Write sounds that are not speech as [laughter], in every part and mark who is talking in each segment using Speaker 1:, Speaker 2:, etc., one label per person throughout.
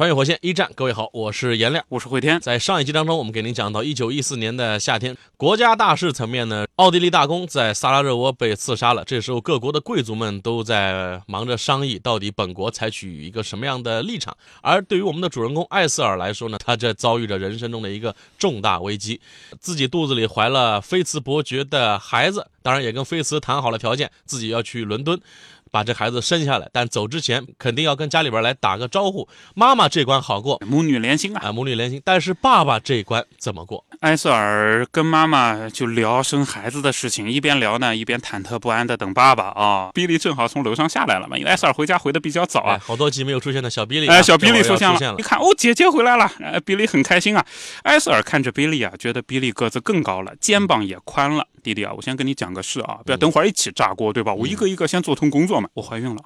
Speaker 1: 穿越火线一战，各位好，我是颜亮。
Speaker 2: 我是慧天。
Speaker 1: 在上一集当中，我们给您讲到一九一四年的夏天，国家大事层面呢，奥地利大公在萨拉热窝被刺杀了。这时候，各国的贵族们都在忙着商议，到底本国采取一个什么样的立场。而对于我们的主人公艾瑟尔来说呢，他这遭遇着人生中的一个重大危机，自己肚子里怀了菲茨伯爵的孩子，当然也跟菲茨谈好了条件，自己要去伦敦。把这孩子生下来，但走之前肯定要跟家里边来打个招呼。妈妈这关好过，
Speaker 2: 母女连心啊，
Speaker 1: 母女连心。但是爸爸这一关怎么过？
Speaker 2: 埃塞尔跟妈妈就聊生孩子的事情，一边聊呢，一边忐忑不安的等爸爸啊。比利正好从楼上下来了嘛，因为埃瑟尔回家回的比较早啊，
Speaker 1: 好多集没有出现的小比利，
Speaker 2: 哎，小比利出现
Speaker 1: 了，
Speaker 2: 一看哦，姐姐回来了，哎，比利很开心啊。埃塞尔看着比利啊，觉得比利个子更高了，肩膀也宽了。弟弟啊，我先跟你讲个事啊，不要等会儿一起炸锅，对吧？我一个一个先做通工作嘛。我怀孕了。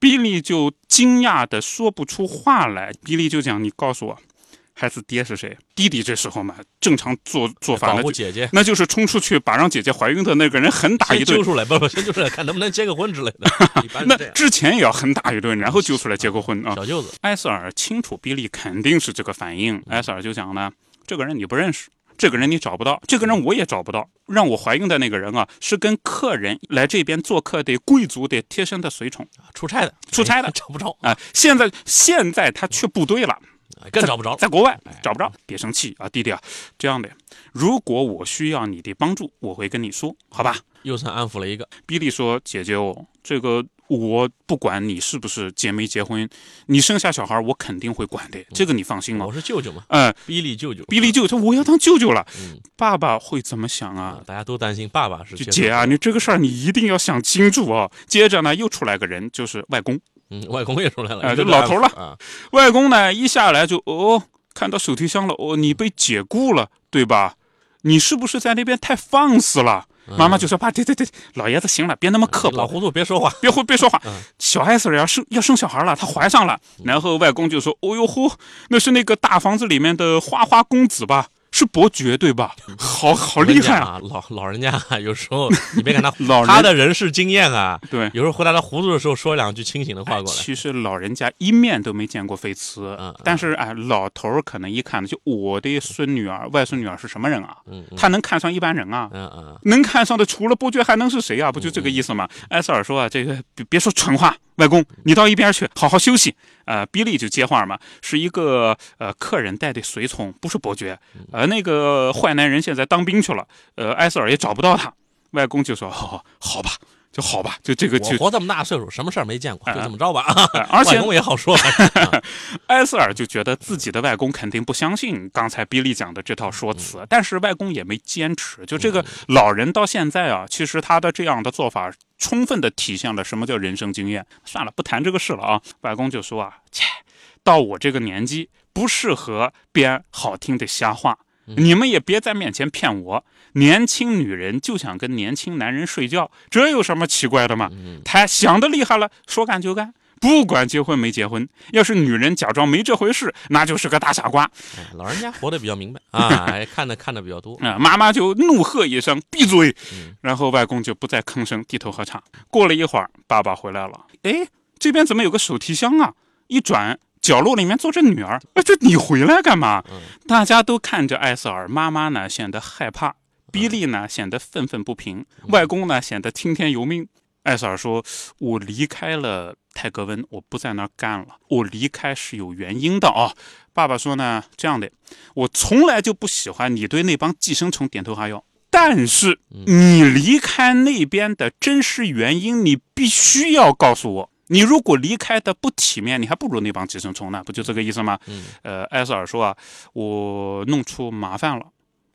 Speaker 2: 比利就惊讶的说不出话来。比利就讲：“你告诉我，孩子爹是谁？”弟弟这时候嘛，正常做做法，
Speaker 1: 保护姐姐，
Speaker 2: 那就是冲出去把让姐姐怀孕的那个人狠打一顿，
Speaker 1: 揪出来，不不，先揪出来，[laughs] 看能不能结个婚之类的。[laughs]
Speaker 2: 那之前也要狠打一顿，然后揪出来结个婚啊。
Speaker 1: 小舅子
Speaker 2: 埃塞尔清楚，比利肯定是这个反应。埃塞尔就讲呢：“这个人你不认识。”这个人你找不到，这个人我也找不到。让我怀孕的那个人啊，是跟客人来这边做客的贵族的贴身的随从，
Speaker 1: 出差的，
Speaker 2: 出差的，[laughs]
Speaker 1: 找不着
Speaker 2: 啊。现在现在他去部队了，
Speaker 1: 更找不着，
Speaker 2: 在国外找不着。别生气啊，弟弟啊，这样的，如果我需要你的帮助，我会跟你说，好吧？
Speaker 1: 又算安抚了一个。
Speaker 2: 比利说：“姐姐哦，这个。”我不管你是不是结没结婚，你生下小孩我肯定会管的，这个你放心哦。
Speaker 1: 我是舅舅嘛，
Speaker 2: 嗯，
Speaker 1: 比利舅舅，
Speaker 2: 比利舅舅，我要当舅舅了。爸爸会怎么想啊？
Speaker 1: 大家都担心爸爸是
Speaker 2: 姐啊，你这个事儿你一定要想清楚啊。接着呢，又出来个人，就是外公，
Speaker 1: 嗯，外公也出来了，
Speaker 2: 哎，这老头了啊。外公呢一下来就哦，看到手提箱了，哦，你被解雇了对吧？你是不是在那边太放肆了？妈妈就说：“爸，对对对，老爷子行了，别那么刻薄，
Speaker 1: 老糊涂，别说话，
Speaker 2: 别胡别说话。小艾斯要生要生小孩了，她怀上了。然后外公就说：‘哦呦呼，那是那个大房子里面的花花公子吧？’”是伯爵对吧？好好厉害
Speaker 1: 啊！老老人家有时候你别看他老，他的人事经验啊，
Speaker 2: 对，
Speaker 1: 有时候回答他糊涂的时候说两句清醒的话过来。
Speaker 2: 其实老人家一面都没见过菲茨，但是哎，老头儿可能一看就我的孙女儿、外孙女儿是什么人啊？他能看上一般人啊？嗯嗯，能看上的除了伯爵还能是谁啊？不就这个意思吗？埃塞尔说啊，这个别别说蠢话。外公，你到一边去，好好休息。呃，比利就接话嘛，是一个呃客人带的随从，不是伯爵。呃，那个坏男人现在当兵去了，呃，埃塞尔也找不到他。外公就说：“好，好吧。”就好吧，就这个。
Speaker 1: 我活这么大岁数，什么事儿没见过，就这么着吧。
Speaker 2: 而且
Speaker 1: 外公也好说。[laughs]
Speaker 2: 埃塞尔就觉得自己的外公肯定不相信刚才比利讲的这套说辞，但是外公也没坚持。就这个老人到现在啊，其实他的这样的做法，充分的体现了什么叫人生经验。算了，不谈这个事了啊。外公就说啊，切，到我这个年纪，不适合编好听的瞎话。你们也别在面前骗我，年轻女人就想跟年轻男人睡觉，这有什么奇怪的吗？他想的厉害了，说干就干，不管结婚没结婚。要是女人假装没这回事，那就是个大傻瓜。
Speaker 1: 老人家活得比较明白 [laughs] 啊，看的看的比较多
Speaker 2: 啊。妈妈就怒喝一声：“闭嘴！”然后外公就不再吭声，低头喝茶。过了一会儿，爸爸回来了。哎，这边怎么有个手提箱啊？一转。角落里面坐着女儿，哎，这你回来干嘛？大家都看着艾瑟尔，妈妈呢显得害怕，比利呢显得愤愤不平，外公呢显得听天由命。艾瑟尔说：“我离开了泰格温，我不在那儿干了。我离开是有原因的啊。”爸爸说呢：“这样的，我从来就不喜欢你对那帮寄生虫点头哈腰，但是你离开那边的真实原因，你必须要告诉我。”你如果离开的不体面，你还不如那帮寄生虫呢，不就这个意思吗？嗯，呃，埃塞尔说啊，我弄出麻烦了，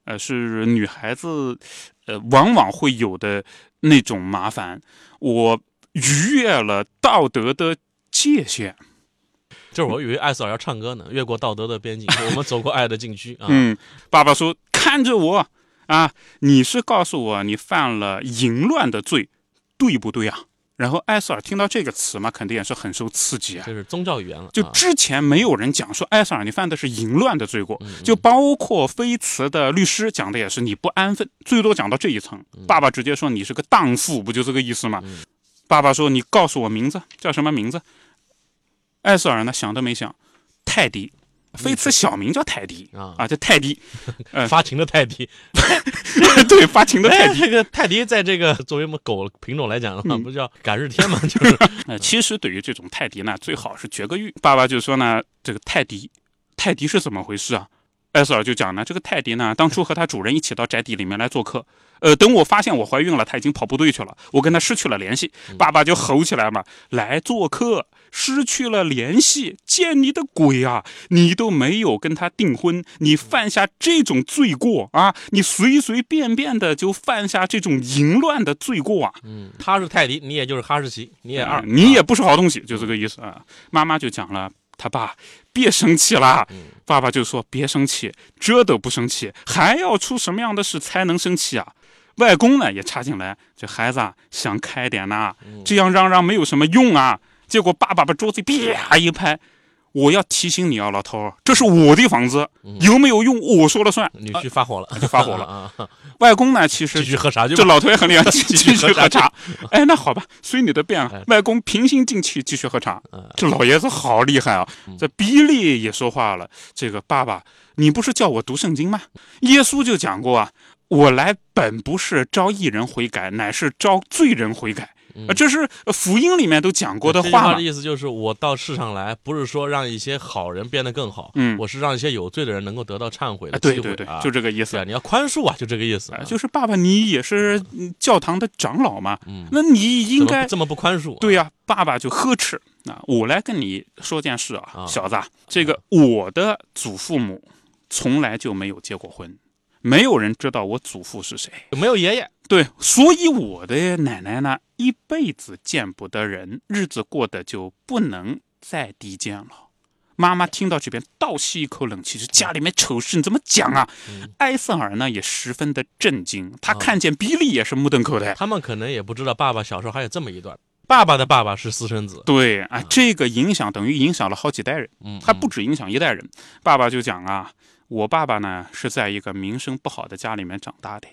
Speaker 2: 呃，是女孩子，呃，往往会有的那种麻烦，我逾越了道德的界限。
Speaker 1: 就是我以为艾斯尔要唱歌呢，越过道德的边境，我们走过爱的禁区啊。
Speaker 2: 嗯，爸爸说：“看着我啊，你是告诉我你犯了淫乱的罪，对不对啊？”然后艾瑟尔听到这个词嘛，肯定也是很受刺激啊。
Speaker 1: 就是宗教语言了。
Speaker 2: 就
Speaker 1: 啊
Speaker 2: 之前没有人讲说艾瑟尔你犯的是淫乱的罪过，
Speaker 1: 嗯
Speaker 2: 就包括菲茨的律师讲的也是你不安分，最多讲到这一层。
Speaker 1: 嗯
Speaker 2: 爸爸直接说你是个荡妇，不就这个意思吗？爸爸说你告诉我名字叫什么名字？艾瑟尔呢想都没想，泰迪。菲茨小名叫泰迪
Speaker 1: 啊
Speaker 2: 啊，叫泰迪，[laughs] 呃
Speaker 1: 发情的泰迪，[laughs]
Speaker 2: 对，发情的泰
Speaker 1: 哎，
Speaker 2: 迪。
Speaker 1: 这个泰迪在这个作为我们狗品种来讲的话，
Speaker 2: 嗯
Speaker 1: 不叫赶日天嘛，[laughs] 就是
Speaker 2: 呃，其实对于这种泰迪呢，最好是绝个育。爸爸就说呢，这个泰迪，泰迪是怎么回事啊？艾斯尔就讲呢，这个泰迪呢，当初和他主人一起到宅邸里面来做客，呃，等我发现我怀孕了，他已经跑部队去了，我跟他失去了联系。爸爸就吼起来嘛，来做客，失去了联系，见你的鬼啊！你都没有跟他订婚，你犯下这种罪过啊！你随随便便的就犯下这种淫乱的罪过啊！
Speaker 1: 嗯，他是泰迪，你也就是哈士奇，你也二，
Speaker 2: 啊你也不是好东西，就这个意思啊。妈妈就讲了，他爸别生气啦。爸爸就说别生气，这都不生气，还要出什么样的事才能生气啊？外公呢也插进来，这孩子啊想开点呐、这样嚷嚷没有什么用啊。结果爸爸把桌子啪一拍。我要提醒你啊，老头，这是我的房子，有没有用我说了算。
Speaker 1: 女婿发火了，
Speaker 2: 就发火了 [laughs] 外公呢，其实
Speaker 1: 继续喝茶就
Speaker 2: 这。老头也很厉害，继
Speaker 1: 续 [laughs] 喝茶。[laughs]
Speaker 2: 哎，那好吧，随你的便。外公平心静气继续喝茶
Speaker 1: 嗯。
Speaker 2: 这老爷子好厉害啊！这比利也说话了：“这个爸爸，你不是叫我读圣经吗？耶稣就讲过啊，我来本不是招义人悔改，乃是招罪人悔改。啊，这是呃福音里面都讲过的话
Speaker 1: 的。意思就是，我到世上来，不是说让一些好人变得更好，
Speaker 2: 嗯。
Speaker 1: 我是让一些有罪的人能够得到忏悔
Speaker 2: 啊，
Speaker 1: 的机会。
Speaker 2: 对对对
Speaker 1: 啊，
Speaker 2: 就这个意思。
Speaker 1: 啊，。你要宽恕啊，就这个意思。
Speaker 2: 就是爸爸，你也是嗯教堂的长老嘛，
Speaker 1: 嗯。
Speaker 2: 那你应该
Speaker 1: 怎这么不宽恕啊？
Speaker 2: 对呀、爸爸就呵斥。啊！我来跟你说件事啊，
Speaker 1: 啊。
Speaker 2: 小子啊，这个我的祖父母从来就没有结过婚，没有人知道我祖父是谁。
Speaker 1: 没有爷爷，
Speaker 2: 对，所以我的奶奶呢，一辈子见不得人，日子过得就不能再低贱了。妈妈听到这边倒吸一口冷气，说家里面丑事你怎么讲啊？埃塞尔呢也十分的震惊，他看见比利也是目瞪口呆。
Speaker 1: 他们可能也不知道爸爸小时候还有这么一段。爸爸的爸爸是私生子，
Speaker 2: 对啊，这个影响等于影响了好几代人，
Speaker 1: 嗯，
Speaker 2: 还不止影响一代人。爸爸就讲啊，我爸爸呢是在一个名声不好的家里面长大的，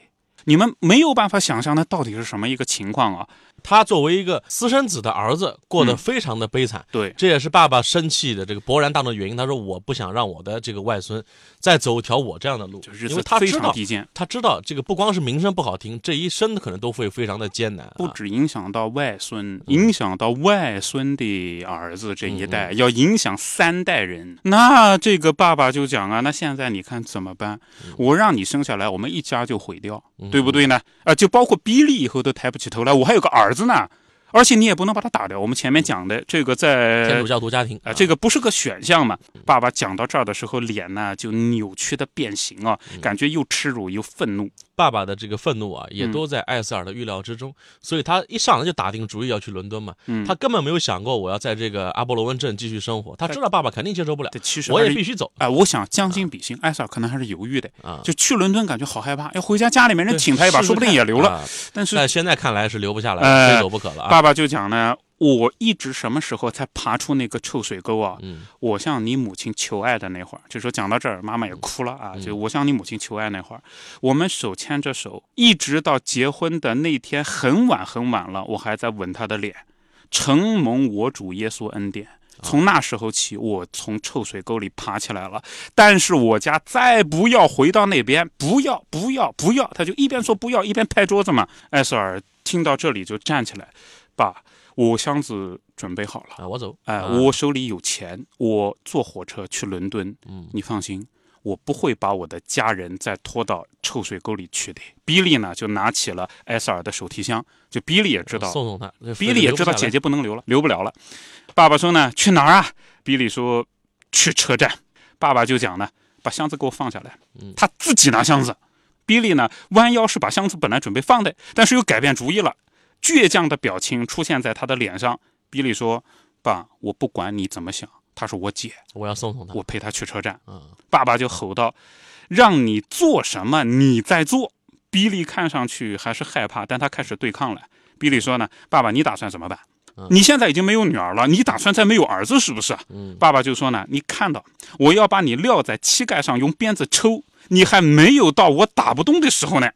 Speaker 2: 你们没有办法想象那到底是什么一个情况啊？
Speaker 1: 他作为一个私生子的儿子，过得
Speaker 2: 嗯
Speaker 1: 非常的悲惨。
Speaker 2: 对，
Speaker 1: 这也是爸爸生气的这个勃然大怒的原因。他说：“我不想让我的这个外孙再走一条我这样的路
Speaker 2: 就，是
Speaker 1: 因为他知道，他知道这个不光是名声不好听，这一生可能都会非常的艰难、啊。
Speaker 2: 不止影响到外孙，影响到外孙的儿子这一代，要影响三代人。那这个爸爸就讲啊，那现在你看怎么办？我让你生下来，我们一家就毁掉，对不对呢？啊，就包括比利以后都抬不起头来，我还有个儿子呢。而且你也不能把他打掉。我们前面讲的这个在
Speaker 1: 天主教徒家庭
Speaker 2: 啊，这个不是个选项嘛？爸爸讲到这儿的时候，脸呢就扭曲的变形啊，感觉又耻辱又愤怒。
Speaker 1: 爸爸的这个愤怒啊，也
Speaker 2: 嗯
Speaker 1: 都在艾斯尔的预料之中，所以他一上来就打定主意要去伦敦嘛。
Speaker 2: 嗯
Speaker 1: 他根本没有想过我要在这个阿波罗温镇继续生活，他知道爸爸肯定接受不了
Speaker 2: 这，其实
Speaker 1: 我也必须走
Speaker 2: 哎，我想将心比心，艾斯尔可能还是犹豫的，
Speaker 1: 啊。
Speaker 2: 就去伦敦感觉好害怕，要回家家里面人请他一把，说不定也留了。
Speaker 1: 啊
Speaker 2: 但是
Speaker 1: 但现在看来是留不下来，
Speaker 2: 呃
Speaker 1: 非走不可了啊。
Speaker 2: 爸爸就讲呢，我一直什么时候才爬出那个臭水沟啊？
Speaker 1: 嗯
Speaker 2: 我向你母亲求爱的那会儿，就说讲到这儿，妈妈也哭了啊。
Speaker 1: 嗯
Speaker 2: 就我向你母亲求爱那会儿，我们手牵着手，一直到结婚的那天很晚很晚了，我还在吻她的脸。承蒙我主耶稣恩典，从那时候起，我从臭水沟里爬起来了。但是我家再不要回到那边，不要，不要，不要！他就一边说不要，一边拍桌子嘛。艾瑟尔听到这里就站起来，爸，我箱子准备好了。
Speaker 1: 啊，我走。
Speaker 2: 哎、
Speaker 1: 啊
Speaker 2: 我手里有钱，我坐火车去伦敦。
Speaker 1: 嗯
Speaker 2: 你放心，我不会把我的家人再拖到臭水沟里去的。比利呢，就拿起了埃塞尔的手提箱，就比利也知道，
Speaker 1: 送送他。
Speaker 2: 比利也知道姐
Speaker 1: 姐
Speaker 2: 姐不能留了，留不了了。爸爸说呢，去哪儿啊？比利说去车站。爸爸就讲呢，把箱子给我放下来。
Speaker 1: 嗯
Speaker 2: 他自己拿箱子。比利呢，弯腰是把箱子本来准备放的，但是又改变主意了。倔强的表情出现在他的脸上。比利说：“爸，我不管你怎么想。”她是我姐，
Speaker 1: 我要送送她。
Speaker 2: 我陪她去车站。
Speaker 1: 嗯，
Speaker 2: 爸爸就吼道：“让你做什么，你在做。”比利看上去还是害怕，但他开始对抗了。比利说呢：“爸爸，你打算怎么办？你现在已经没有女儿了，你打算再没有儿子是不是？”
Speaker 1: 嗯
Speaker 2: 爸爸就说呢：“你看到我要把你撂在膝盖上用鞭子抽，你还没有到我打不动的时候呢。”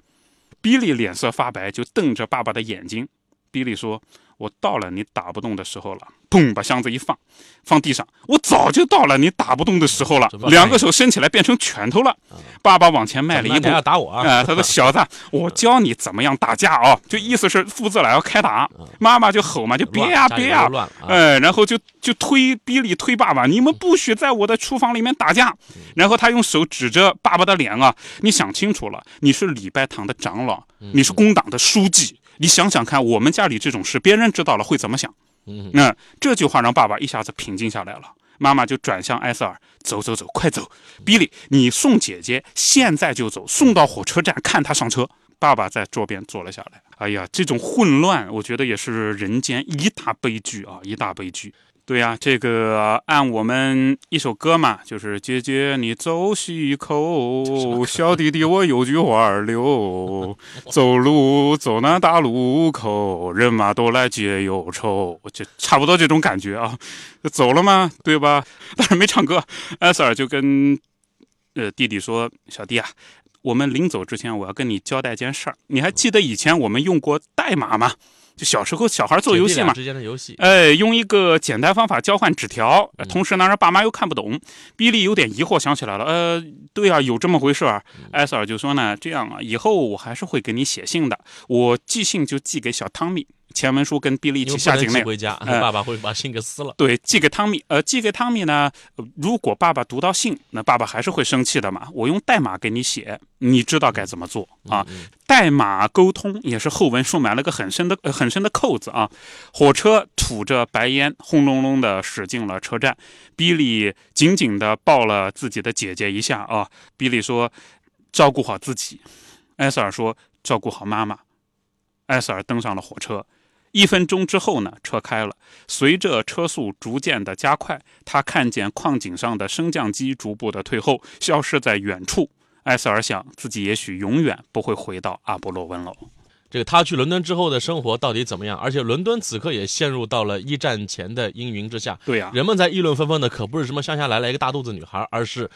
Speaker 2: 比利脸色发白，就瞪着爸爸的眼睛。比利说：“我到了你打不动的时候了。”砰，把箱子一放，放地上。我早就到了你打不动的时候了。两个手伸起来变成拳头了。爸爸往前迈了一步
Speaker 1: 要打我啊？
Speaker 2: 啊，他说：[laughs] “小子，我教你怎么样打架啊！”就意思是父子俩要开打。妈妈就吼嘛，就别呀、别呀、哎，然后就就推逼里推爸爸，你们不许在我的厨房里面打架。然后他用手指着爸爸的脸啊，你想清楚了，你是礼拜堂的长老，你是工党的书记，你想想看，我们家里这种事，别人知道了会怎么想？
Speaker 1: 嗯
Speaker 2: 那、这句话让爸爸一下子平静下来了。妈妈就转向埃塞尔，走走走，快走！比利，你送姐姐，现在就走，送到火车站，看她上车。爸爸在桌边坐了下来。哎呀，这种混乱，我觉得也是人间一大悲剧啊，一大悲剧。对呀、这个按我们一首歌嘛，就是姐姐你走西口，小弟弟我有句话儿留，走路走那大路口，人马都来解忧愁，就差不多这种感觉啊。走了嘛，对吧？但是没唱歌。艾塞尔就跟呃弟弟说：“小弟啊，我们临走之前，我要跟你交代件事儿。你还记得以前我们用过代码吗？就小时候小孩做游戏嘛，
Speaker 1: 姐弟俩之间的游戏，
Speaker 2: 哎，用一个简单方法交换纸条，呃同时呢，让爸妈又看不懂。比利有点疑惑，想起来了，呃，对啊，有这么回事儿。艾塞尔就说呢，这样啊，以后我还是会给你写信的，我寄信就寄给小汤米。前文书跟比利一起下井内，
Speaker 1: 回家，
Speaker 2: 哎 [laughs]
Speaker 1: 爸爸会把信给撕了。
Speaker 2: 对，寄给汤米。呃，寄给汤米呢，呃如果爸爸读到信，那爸爸还是会生气的嘛。我用代码给你写，你知道该怎么做啊？代码沟通也是后文书埋了个很深的、呃、很深的扣子啊。火车吐着白烟，轰隆隆的驶进了车站。比利紧紧的抱了自己的姐姐一下啊。比利说：“照顾好自己。”埃塞尔说：“照顾好妈妈。”埃塞尔登上了火车。一分钟之后呢，车开了。随着车速逐渐的加快，他看见矿井上的升降机逐步的退后，消失在远处。埃塞尔想，自己也许永远不会回到阿波罗温楼。
Speaker 1: 这个他去伦敦之后的生活到底怎么样？而且伦敦此刻也陷入到了一战前的阴云之下，
Speaker 2: 对呀、
Speaker 1: 人们在议论纷纷的，可不是什么乡下来了一个大肚子女孩，而是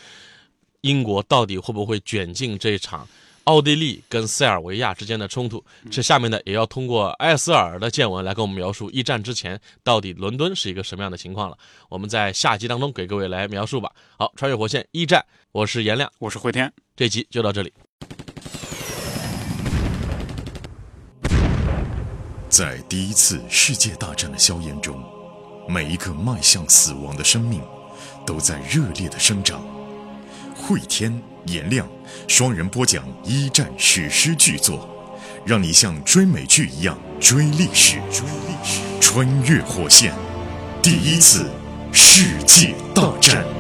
Speaker 1: 英国到底会不会卷进这场奥地利跟塞尔维亚之间的冲突？这下面呢，也要通过埃斯尔的见闻来跟我们描述一战之前到底伦敦是一个什么样的情况了。我们在下集当中给各位来描述吧。好，穿越火线一战，我是颜亮，
Speaker 2: 我是慧天。
Speaker 1: 这集就到这里。
Speaker 3: 在第一次世界大战的硝烟中，每一个迈向死亡的生命都在热烈的生长。慧天、颜亮双人播讲一战史诗巨作，让你像追美剧一样追历史。追历史，穿越火线，第一次世界大战。